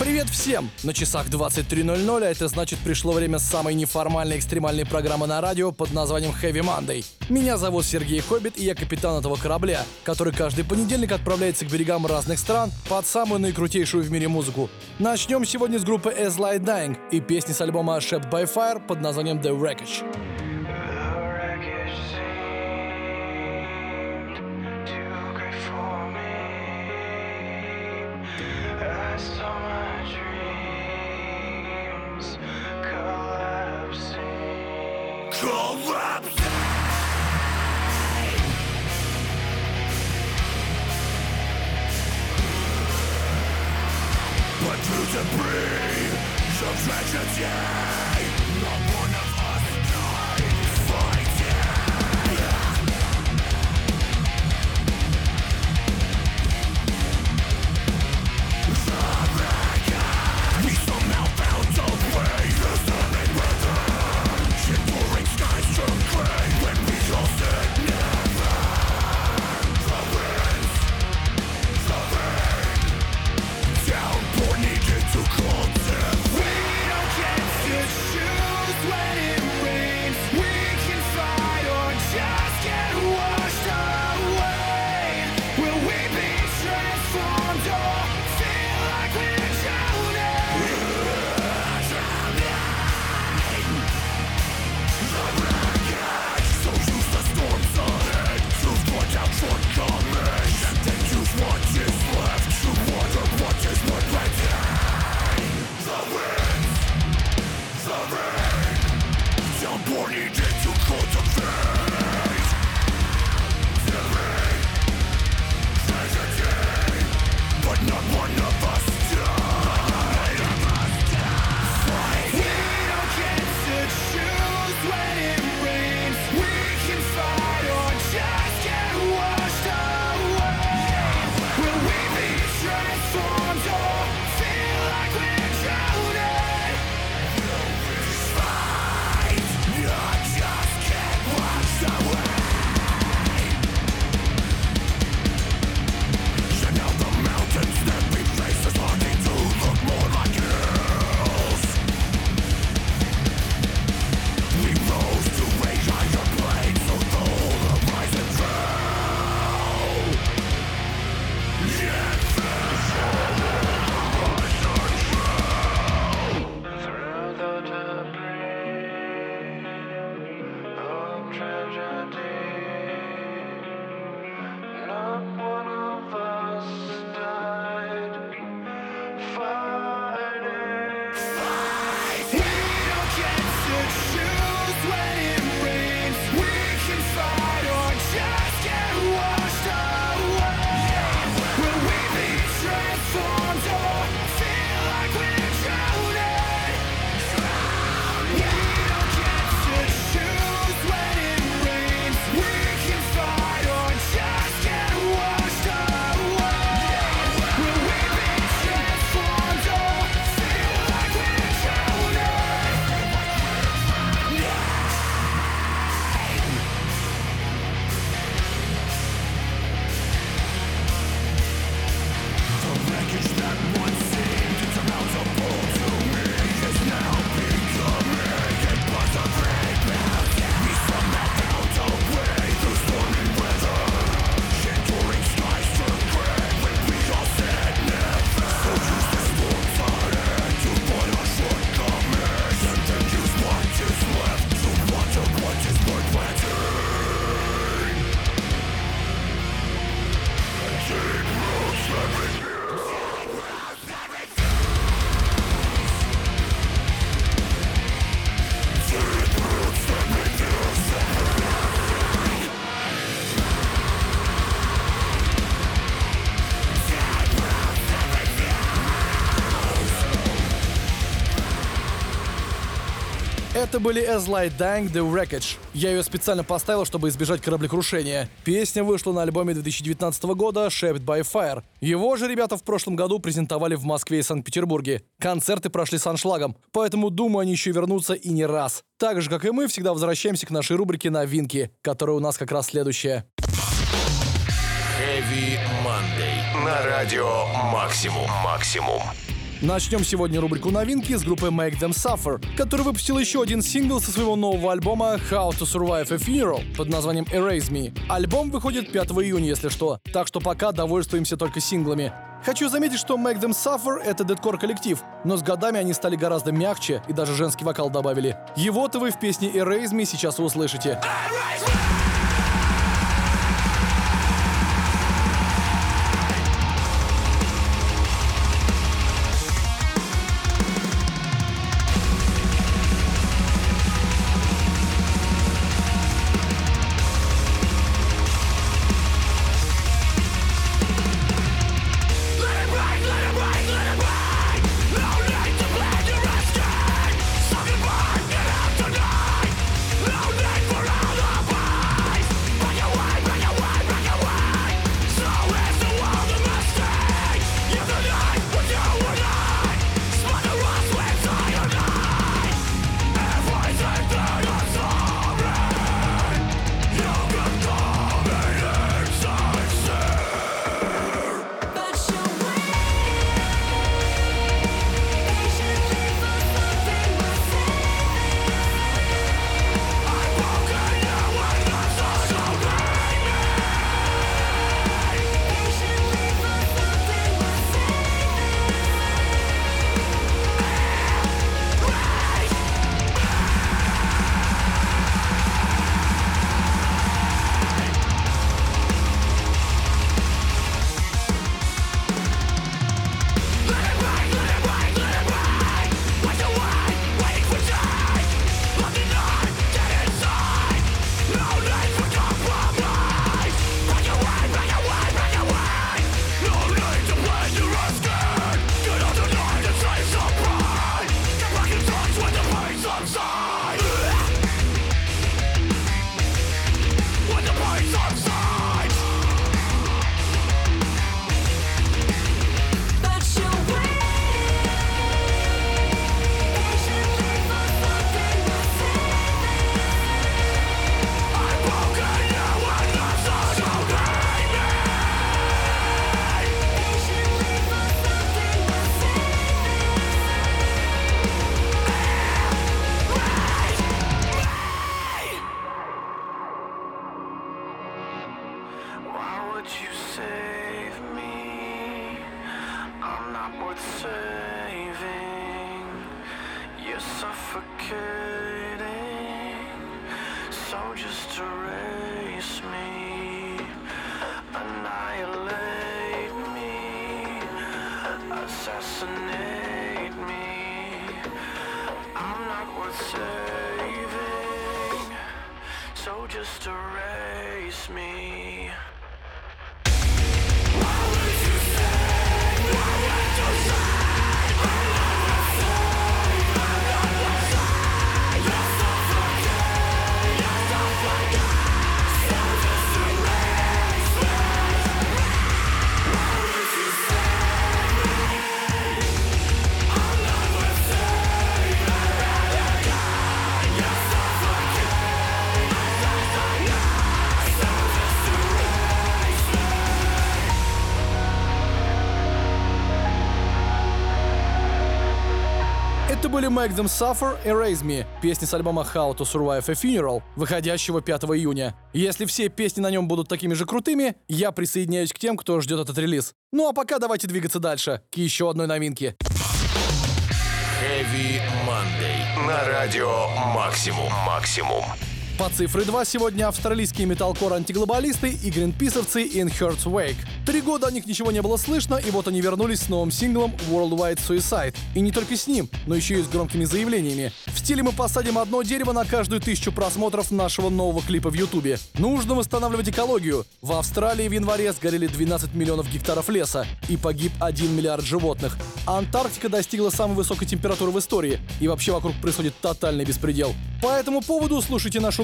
Привет всем! На часах 23.00, а это значит пришло время самой неформальной экстремальной программы на радио под названием Heavy Monday. Меня зовут Сергей Хоббит, и я капитан этого корабля, который каждый понедельник отправляется к берегам разных стран под самую наикрутейшую в мире музыку. Начнем сегодня с группы As Light Dying и песни с альбома Shaped by Fire под названием The Wreckage. Это были As Light Dying The Wreckage. Я ее специально поставил, чтобы избежать кораблекрушения. Песня вышла на альбоме 2019 года Shaped by Fire. Его же ребята в прошлом году презентовали в Москве и Санкт-Петербурге. Концерты прошли с аншлагом, поэтому думаю, они еще вернутся и не раз. Так же, как и мы, всегда возвращаемся к нашей рубрике «Новинки», которая у нас как раз следующая. Heavy Monday. На радио Максимум. Максимум. Начнем сегодня рубрику новинки с группы Make Them Suffer, которая выпустила еще один сингл со своего нового альбома How to Survive a Funeral под названием Erase Me. Альбом выходит 5 июня, если что, так что пока довольствуемся только синглами. Хочу заметить, что Make Them Suffer — это дедкор коллектив, но с годами они стали гораздо мягче и даже женский вокал добавили. Его-то вы в песне Erase Me сейчас услышите. Были Make Them Suffer и Raise Me, песни с альбома How to Survive a Funeral, выходящего 5 июня. Если все песни на нем будут такими же крутыми, я присоединяюсь к тем, кто ждет этот релиз. Ну а пока давайте двигаться дальше, к еще одной новинке. Heavy Monday. На радио Максимум. Максимум. По цифре 2 сегодня австралийские металкор-антиглобалисты и гринписовцы In Heart's Wake. Три года о них ничего не было слышно, и вот они вернулись с новым синглом Worldwide Suicide. И не только с ним, но еще и с громкими заявлениями. В стиле мы посадим одно дерево на каждую тысячу просмотров нашего нового клипа в Ютубе. Нужно восстанавливать экологию. В Австралии в январе сгорели 12 миллионов гектаров леса и погиб 1 миллиард животных. Антарктика достигла самой высокой температуры в истории, и вообще вокруг происходит тотальный беспредел. По этому поводу слушайте нашу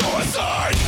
suicide.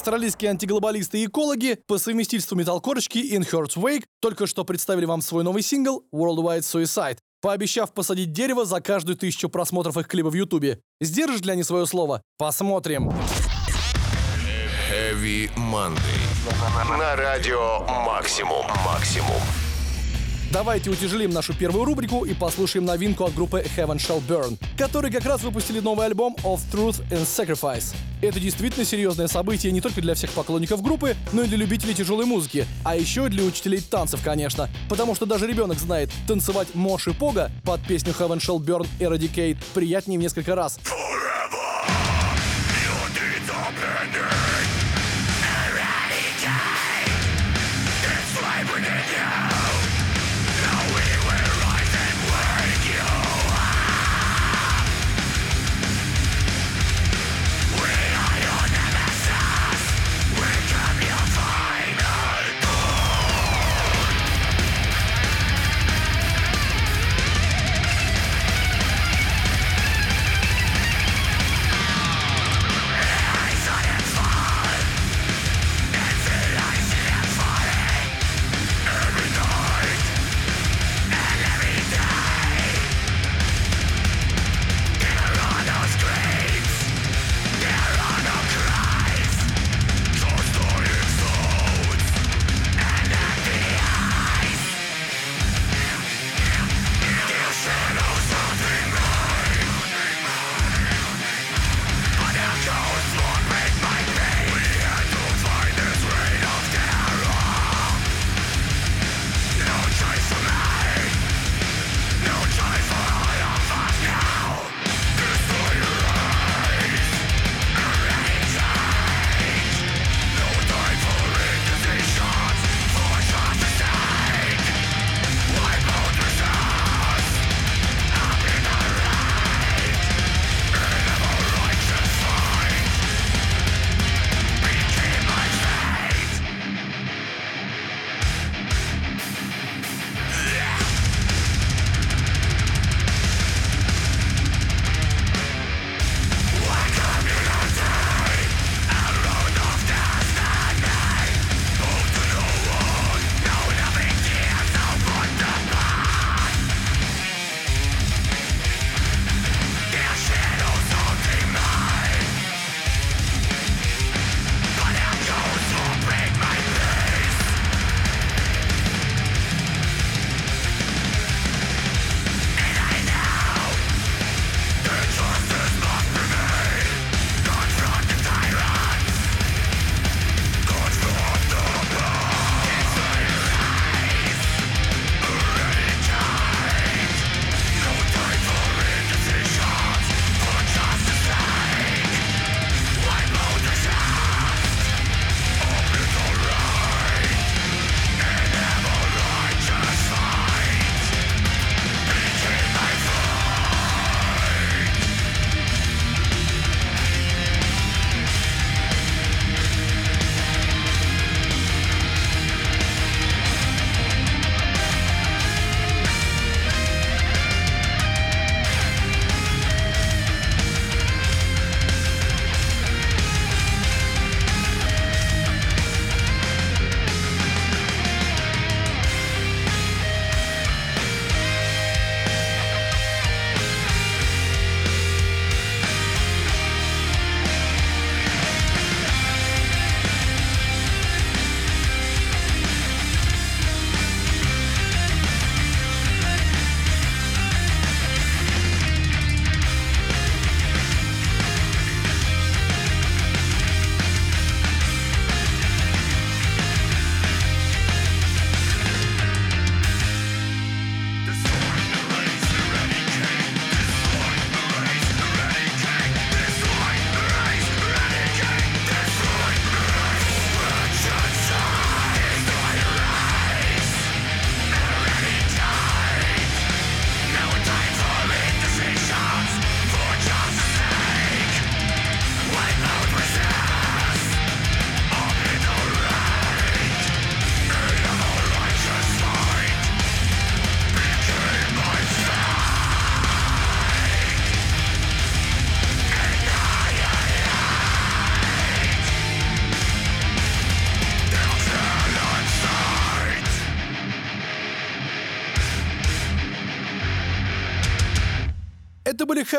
Австралийские антиглобалисты и экологи по совместительству металкорочки In Heart's Wake только что представили вам свой новый сингл Worldwide Suicide, пообещав посадить дерево за каждую тысячу просмотров их клипа в Ютубе. Сдержишь ли они свое слово? Посмотрим. Heavy Monday. На радио Максимум. Максимум. Давайте утяжелим нашу первую рубрику и послушаем новинку от группы Heaven Shall Burn, которые как раз выпустили новый альбом Of Truth and Sacrifice. Это действительно серьезное событие не только для всех поклонников группы, но и для любителей тяжелой музыки, а еще для учителей танцев, конечно, потому что даже ребенок знает, танцевать Мош и Пога под песню Heaven Shall Burn Eradicate приятнее в несколько раз. It's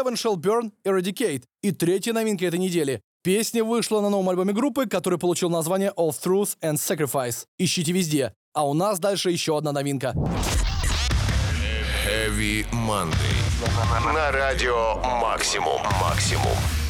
Heaven Shall Burn Eradicate и третья новинка этой недели. Песня вышла на новом альбоме группы, который получил название All Truth and Sacrifice. Ищите везде. А у нас дальше еще одна новинка. Heavy Monday. На радио Максимум. Максимум.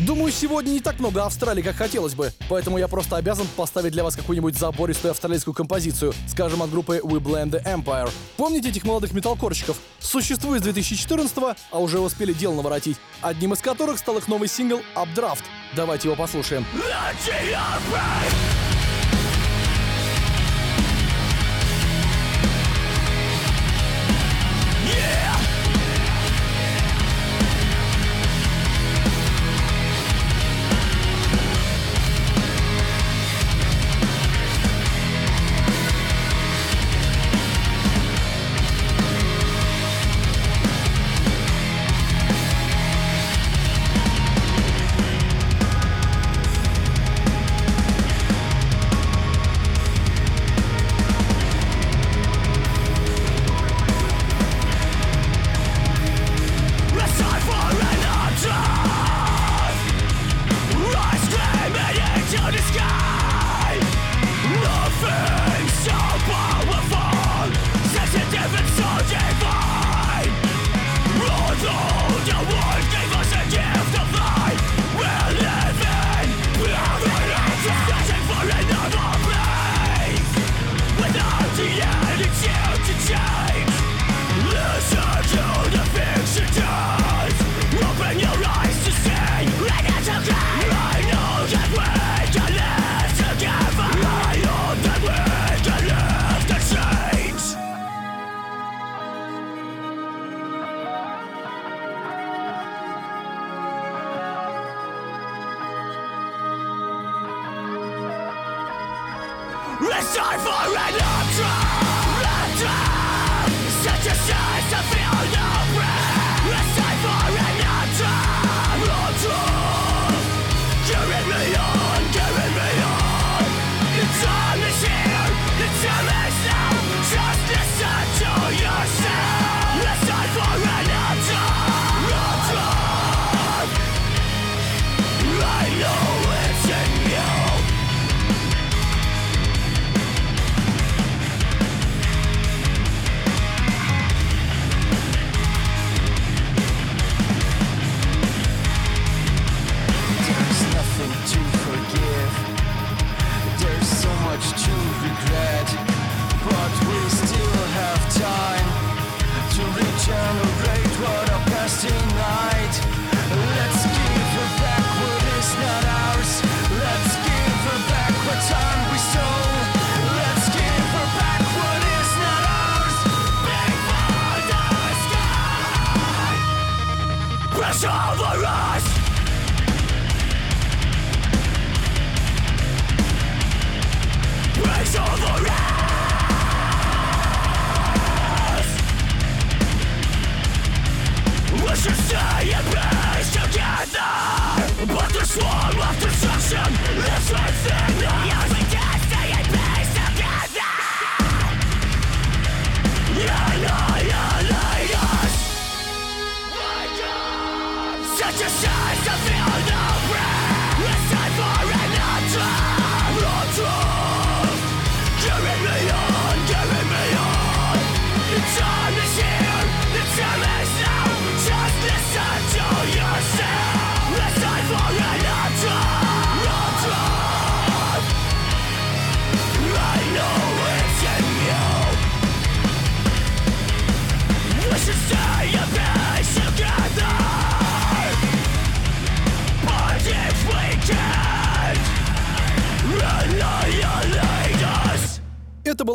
Думаю, сегодня не так много Австралии, как хотелось бы, поэтому я просто обязан поставить для вас какую-нибудь забористую австралийскую композицию, скажем, от группы We Blame the Empire. Помните этих молодых металкорщиков? Существует с 2014 а уже успели дел наворотить, одним из которых стал их новый сингл Updraft. Давайте его послушаем. It's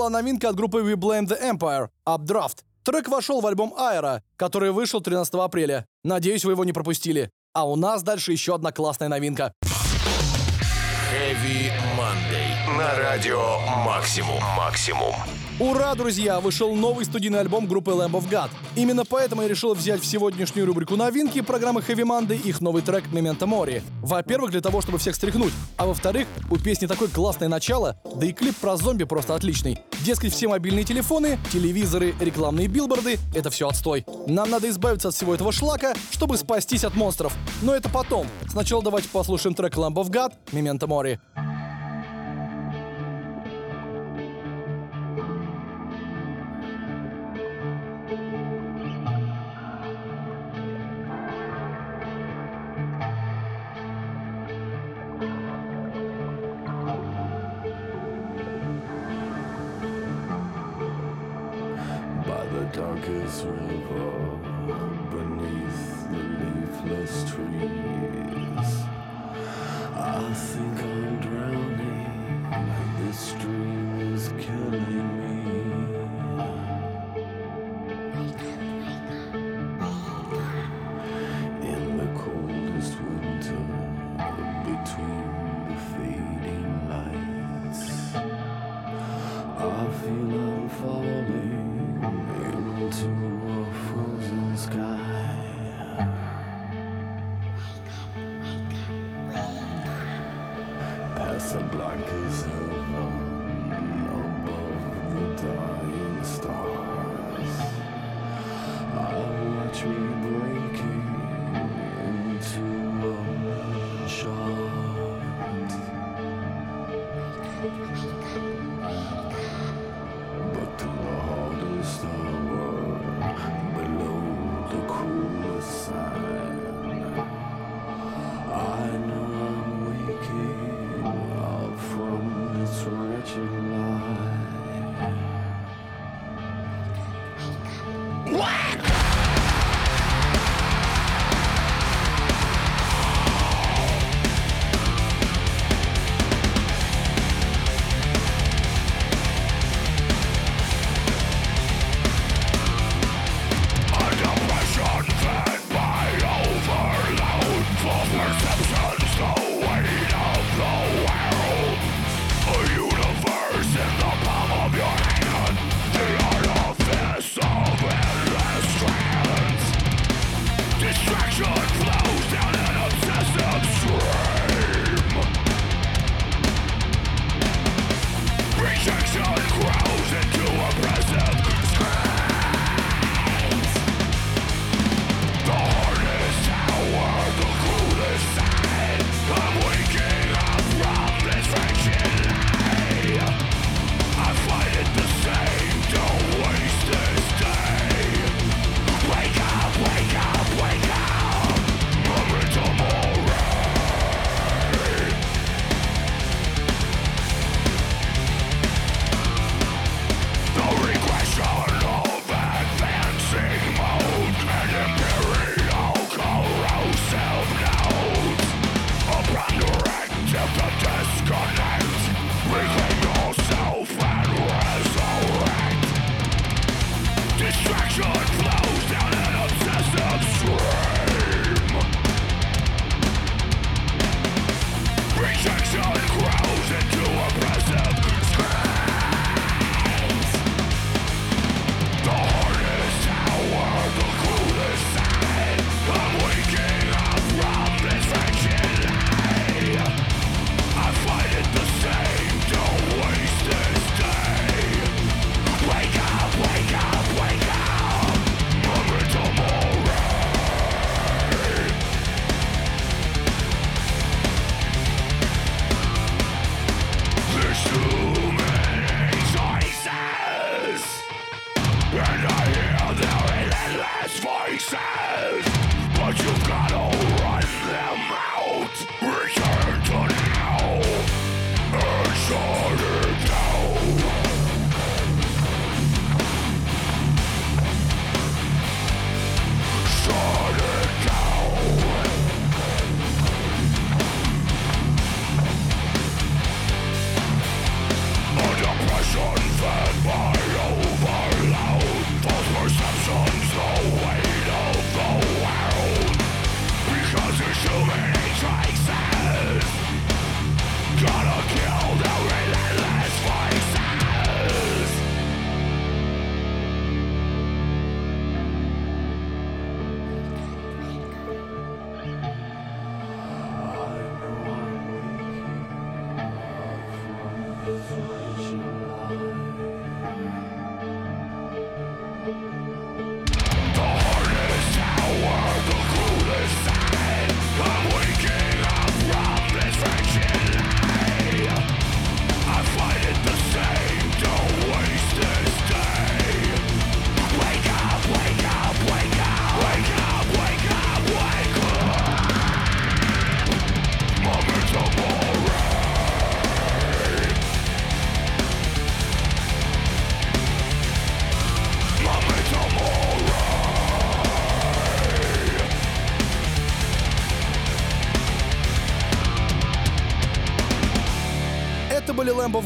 Новинка от группы We Blame the Empire Updraft. Трек вошел в альбом Aero, который вышел 13 апреля. Надеюсь, вы его не пропустили. А у нас дальше еще одна классная новинка. Heavy Monday. На радио Максимум. Максимум. Ура, друзья! Вышел новый студийный альбом группы Lamb of God. Именно поэтому я решил взять в сегодняшнюю рубрику новинки программы Heavy Monday их новый трек Memento Mori. Во-первых, для того, чтобы всех стряхнуть. А во-вторых, у песни такое классное начало, да и клип про зомби просто отличный. Дескать, все мобильные телефоны, телевизоры, рекламные билборды — это все отстой. Нам надо избавиться от всего этого шлака, чтобы спастись от монстров. Но это потом. Сначала давайте послушаем трек Lamb of God «Memento Mori». tree.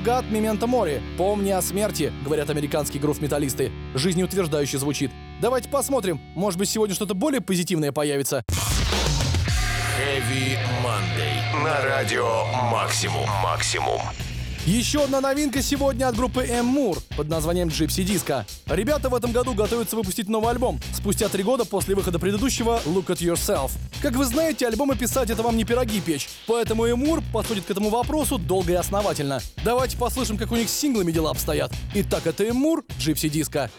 God, Memento Mori. Помни о смерти, говорят американские грув-металлисты. Жизнеутверждающе звучит. Давайте посмотрим, может быть сегодня что-то более позитивное появится. Heavy Monday. На радио Максимум. Максимум. Еще одна новинка сегодня от группы M Moore под названием Gypsy Disco. Ребята в этом году готовятся выпустить новый альбом, спустя три года после выхода предыдущего Look at Yourself. Как вы знаете, альбомы писать это вам не пироги печь, поэтому M Moore подходит к этому вопросу долго и основательно. Давайте послушаем, как у них с синглами дела обстоят. Итак, это M Moore, Gypsy Disco.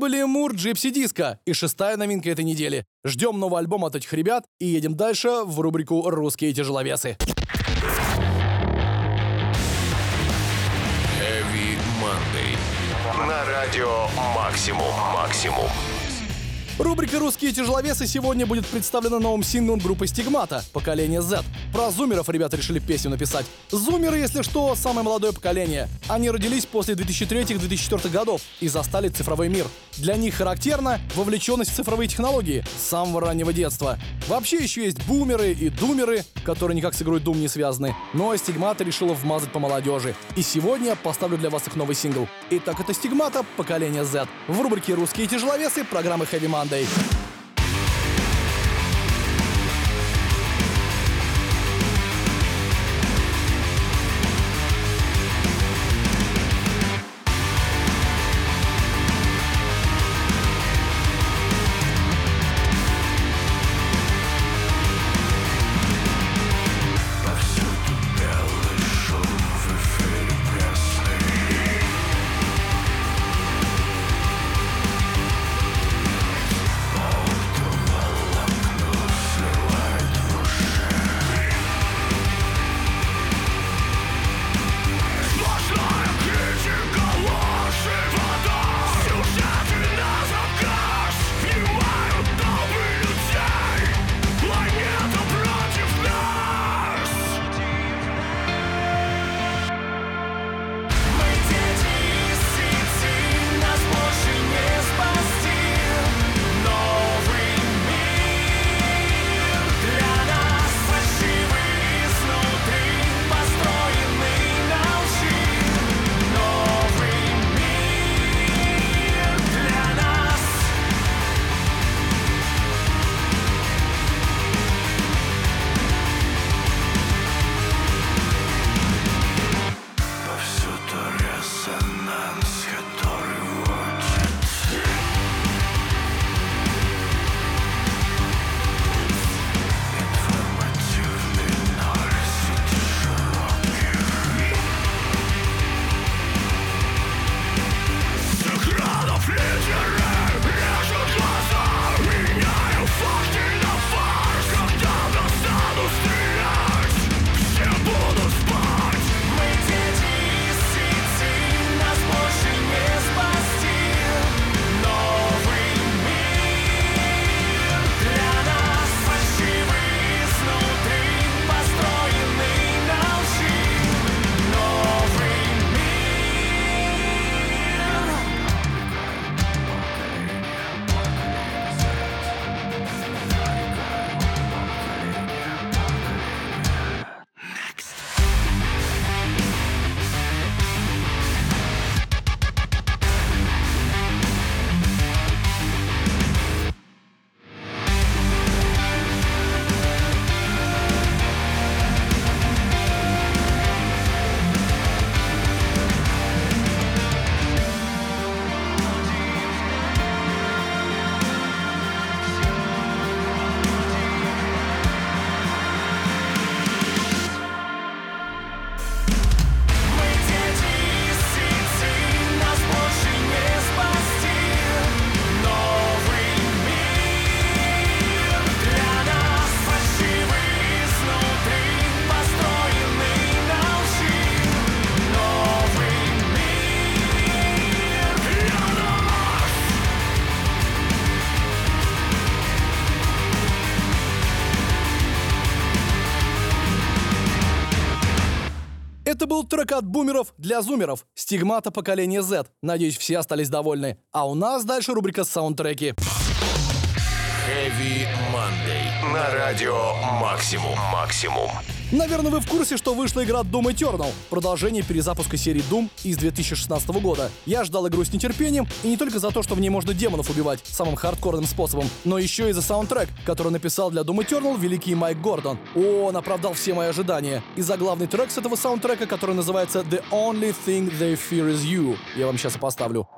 Были Мур Джипси Диско и шестая новинка этой недели. Ждем новый альбом от этих ребят и едем дальше в рубрику «Русские тяжеловесы». Heavy Monday. На радио Максимум. Максимум. Рубрика «Русские тяжеловесы» сегодня будет представлена новым синглом группы «Стигмата» «Поколение Z». Про зумеров ребята решили песню написать. Зумеры, если что, самое молодое поколение. Они родились после 2003-2004 годов и застали цифровой мир. Для них характерна вовлеченность в цифровые технологии с самого раннего детства. Вообще еще есть бумеры и думеры, которые никак с игрой Doom не связаны. Но «Стигмата» решила вмазать по молодежи. И сегодня поставлю для вас их новый сингл. Итак, это «Стигмата. Поколение Z». В рубрике «Русские тяжеловесы» программы Heavy Monday. Sunday. Это был трек от бумеров для зумеров. Стигмата поколения Z. Надеюсь, все остались довольны. А у нас дальше рубрика саундтреки. Heavy Monday. На радио Максимум. Максимум. Наверное, вы в курсе, что вышла игра Doom Eternal, продолжение перезапуска серии Doom из 2016 года. Я ждал игру с нетерпением, и не только за то, что в ней можно демонов убивать самым хардкорным способом, но еще и за саундтрек, который написал для Doom Eternal великий Майк Гордон. О, он оправдал все мои ожидания. И за главный трек с этого саундтрека, который называется The Only Thing They Fear Is You. Я вам сейчас и поставлю.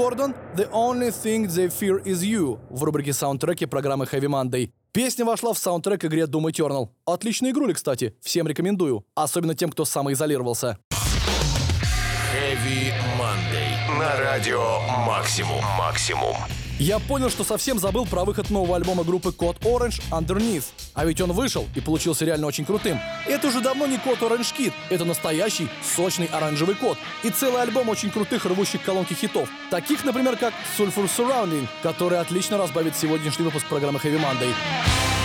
Гордон «The Only Thing They Fear Is You» в рубрике саундтреки программы Heavy Monday. Песня вошла в саундтрек игре Doom Eternal. Отличная игруля, кстати, всем рекомендую, особенно тем, кто самоизолировался. Heavy Monday. На радио Максимум. Максимум. Я понял, что совсем забыл про выход нового альбома группы Code Orange Underneath. А ведь он вышел и получился реально очень крутым. Это уже давно не код Orange Kid, это настоящий сочный оранжевый код. И целый альбом очень крутых рвущих колонки хитов. Таких, например, как Sulfur Surrounding, который отлично разбавит сегодняшний выпуск программы Heavy Monday.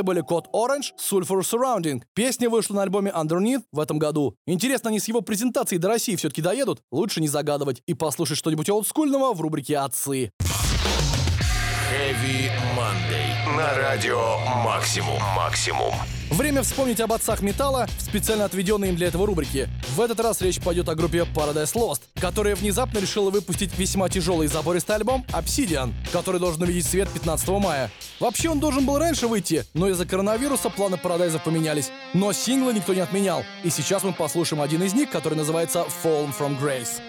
Это были Код Orange, Sulfur Surrounding. Песня вышла на альбоме Underneath в этом году. Интересно, они с его презентацией до России все-таки доедут? Лучше не загадывать и послушать что-нибудь олдскульного в рубрике «Отцы». Heavy Monday. На радио Максимум. Максимум. Время вспомнить об отцах металла в специально отведенной им для этого рубрике. В этот раз речь пойдет о группе Paradise Lost, которая внезапно решила выпустить весьма тяжелый забористый альбом Obsidian, который должен увидеть свет 15 мая. Вообще он должен был раньше выйти, но из-за коронавируса планы Paradise поменялись. Но синглы никто не отменял. И сейчас мы послушаем один из них, который называется Fallen from Grace.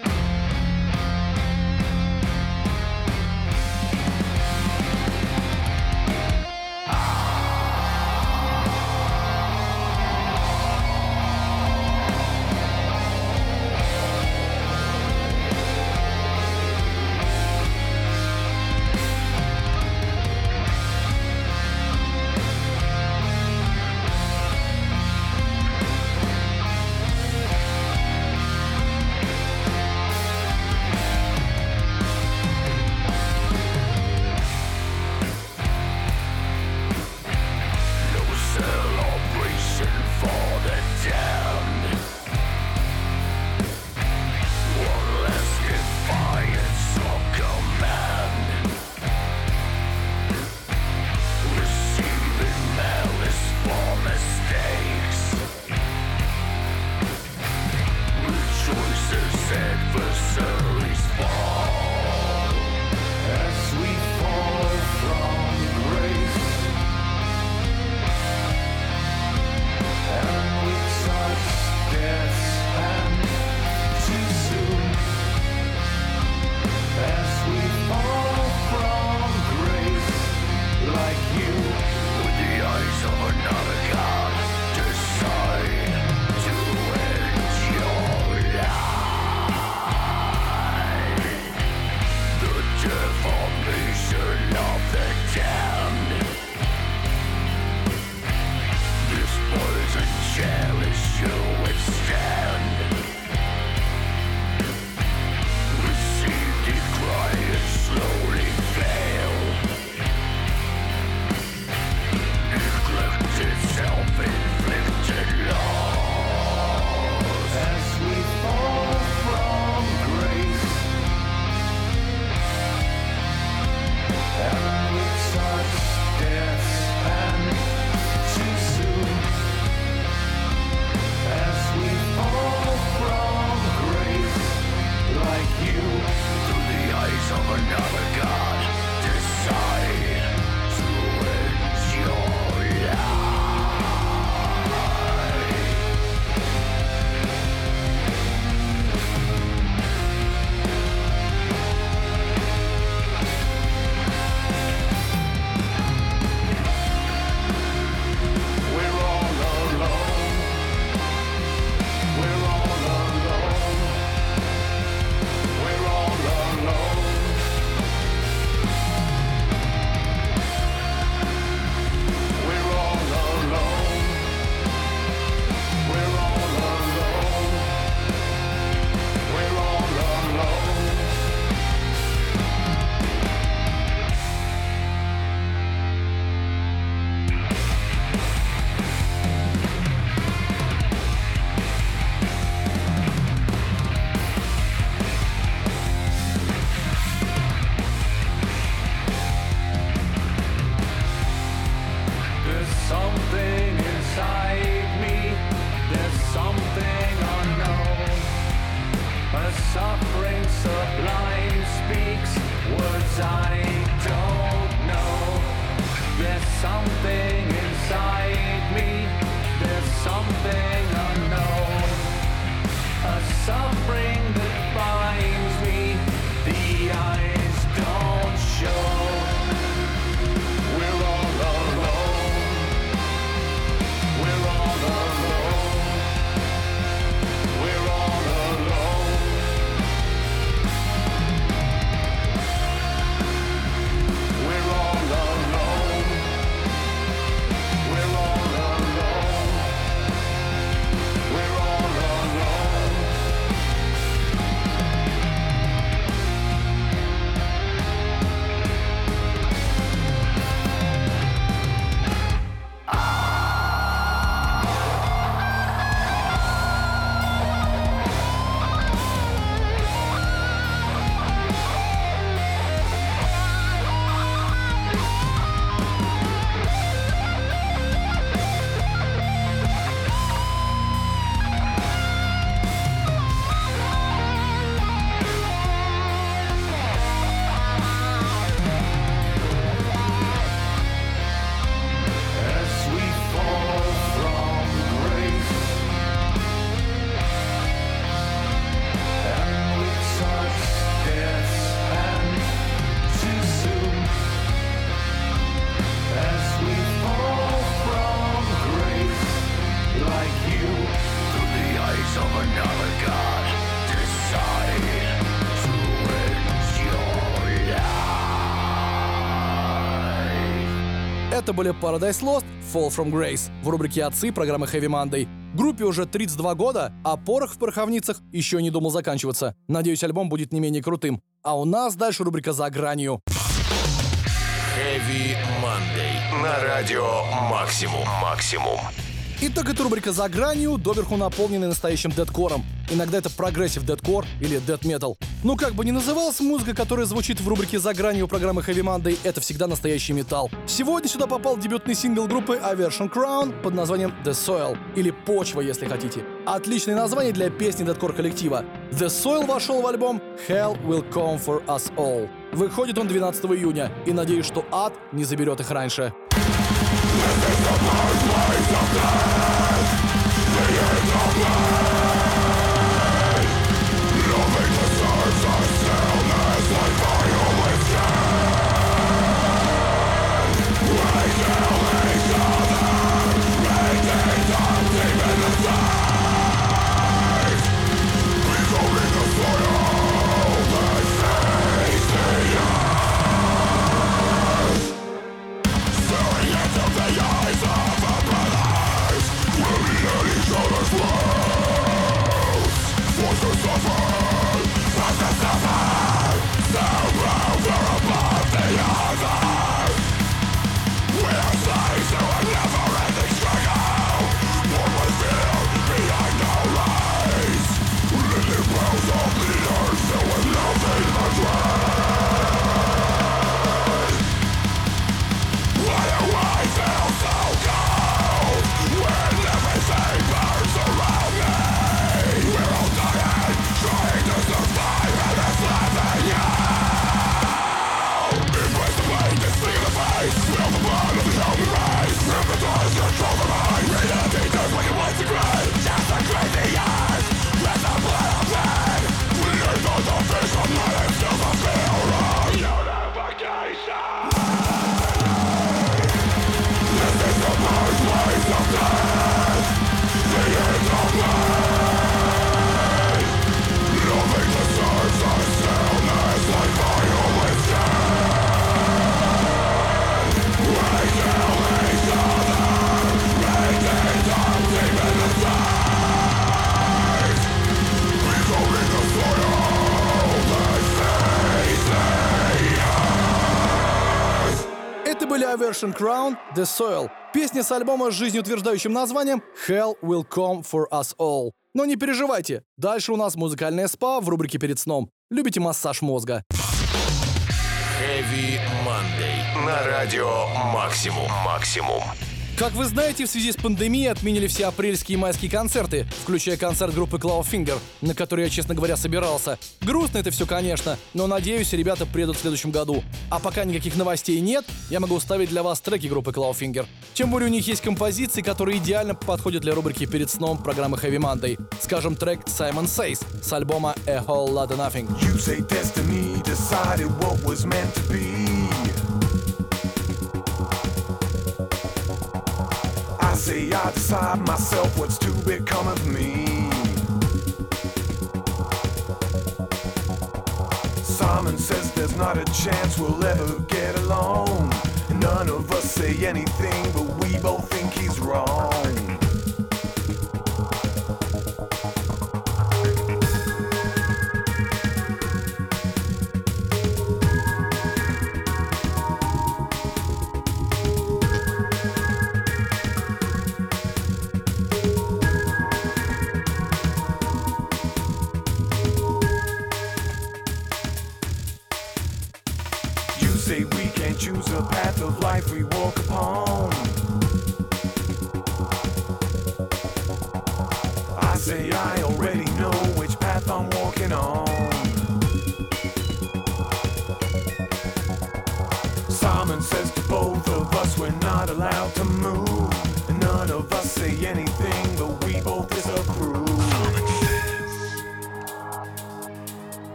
up Это были Paradise Lost, Fall From Grace в рубрике «Отцы» программы Heavy Monday. Группе уже 32 года, а порох в пороховницах еще не думал заканчиваться. Надеюсь, альбом будет не менее крутым. А у нас дальше рубрика «За гранью». Heavy Monday. На радио Максимум. Максимум. Итак, это рубрика «За гранью», доверху наполненная настоящим дэткором. Иногда это progressive дэткор или дэт-метал. Ну, как бы ни называлась музыка, которая звучит в рубрике «За гранью» программы Heavy Monday, это всегда настоящий металл. Сегодня сюда попал дебютный сингл группы Aversion Crown под названием The Soil, или «Почва», если хотите. Отличное название для песни дэткор-коллектива. The Soil вошел в альбом Hell Will Come For Us All. Выходит он 12 июня, и надеюсь, что ад не заберет их раньше. Это Aversion Crown, The Soil. Песня с альбома с жизнеутверждающим названием Hell Will Come For Us All. Но не переживайте, дальше у нас музыкальная спа в рубрике «Перед сном». Любите массаж мозга? Heavy Monday. На радио Максимум. Максимум. Как вы знаете, в связи с пандемией отменили все апрельские и майские концерты, включая концерт группы Clawfinger, на который я, честно говоря, собирался. Грустно это все, конечно, но надеюсь, ребята приедут в следующем году. А пока никаких новостей нет, я могу ставить для вас треки группы Clawfinger. Тем более у них есть композиции, которые идеально подходят для рубрики «Перед сном» программы Heavy Monday. Скажем, трек Simon Says с альбома A Whole Lotta Nothing. You say destiny decided what was meant to be. Say I decide myself what's to become of me. Simon says there's not a chance we'll ever get along. None of us say anything, but we both think he's wrong.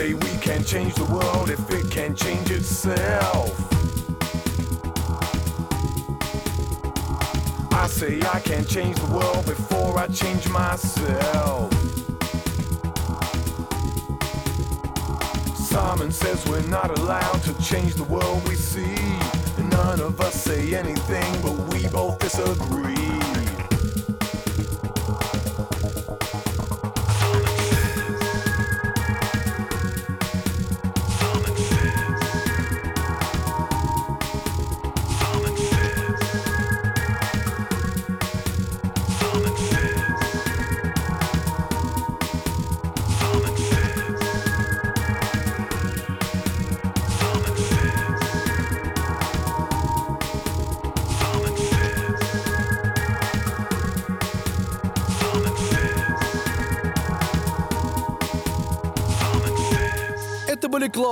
Say we can change the world if it can change itself. I say I can change the world before I change myself. Simon says we're not allowed to change the world we see. None of us say anything, but we both disagree.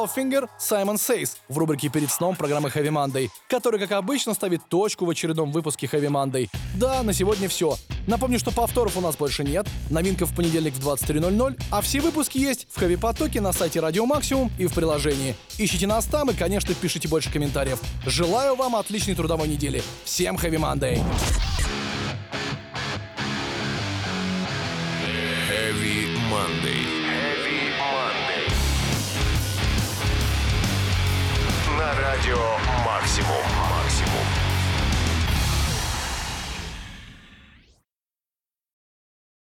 Clawfinger, Simon Says в рубрике «Перед сном» программы Heavy Monday, который, как обычно, ставит точку в очередном выпуске Heavy Monday. Да, на сегодня все. Напомню, что повторов у нас больше нет, новинка в понедельник в 23.00, а все выпуски есть в Heavy Потоке на сайте Радио Максимум и в приложении. Ищите нас там и, конечно, пишите больше комментариев. Желаю вам отличной трудовой недели. Всем Heavy Monday! Heavy Monday. На радио «Максимум».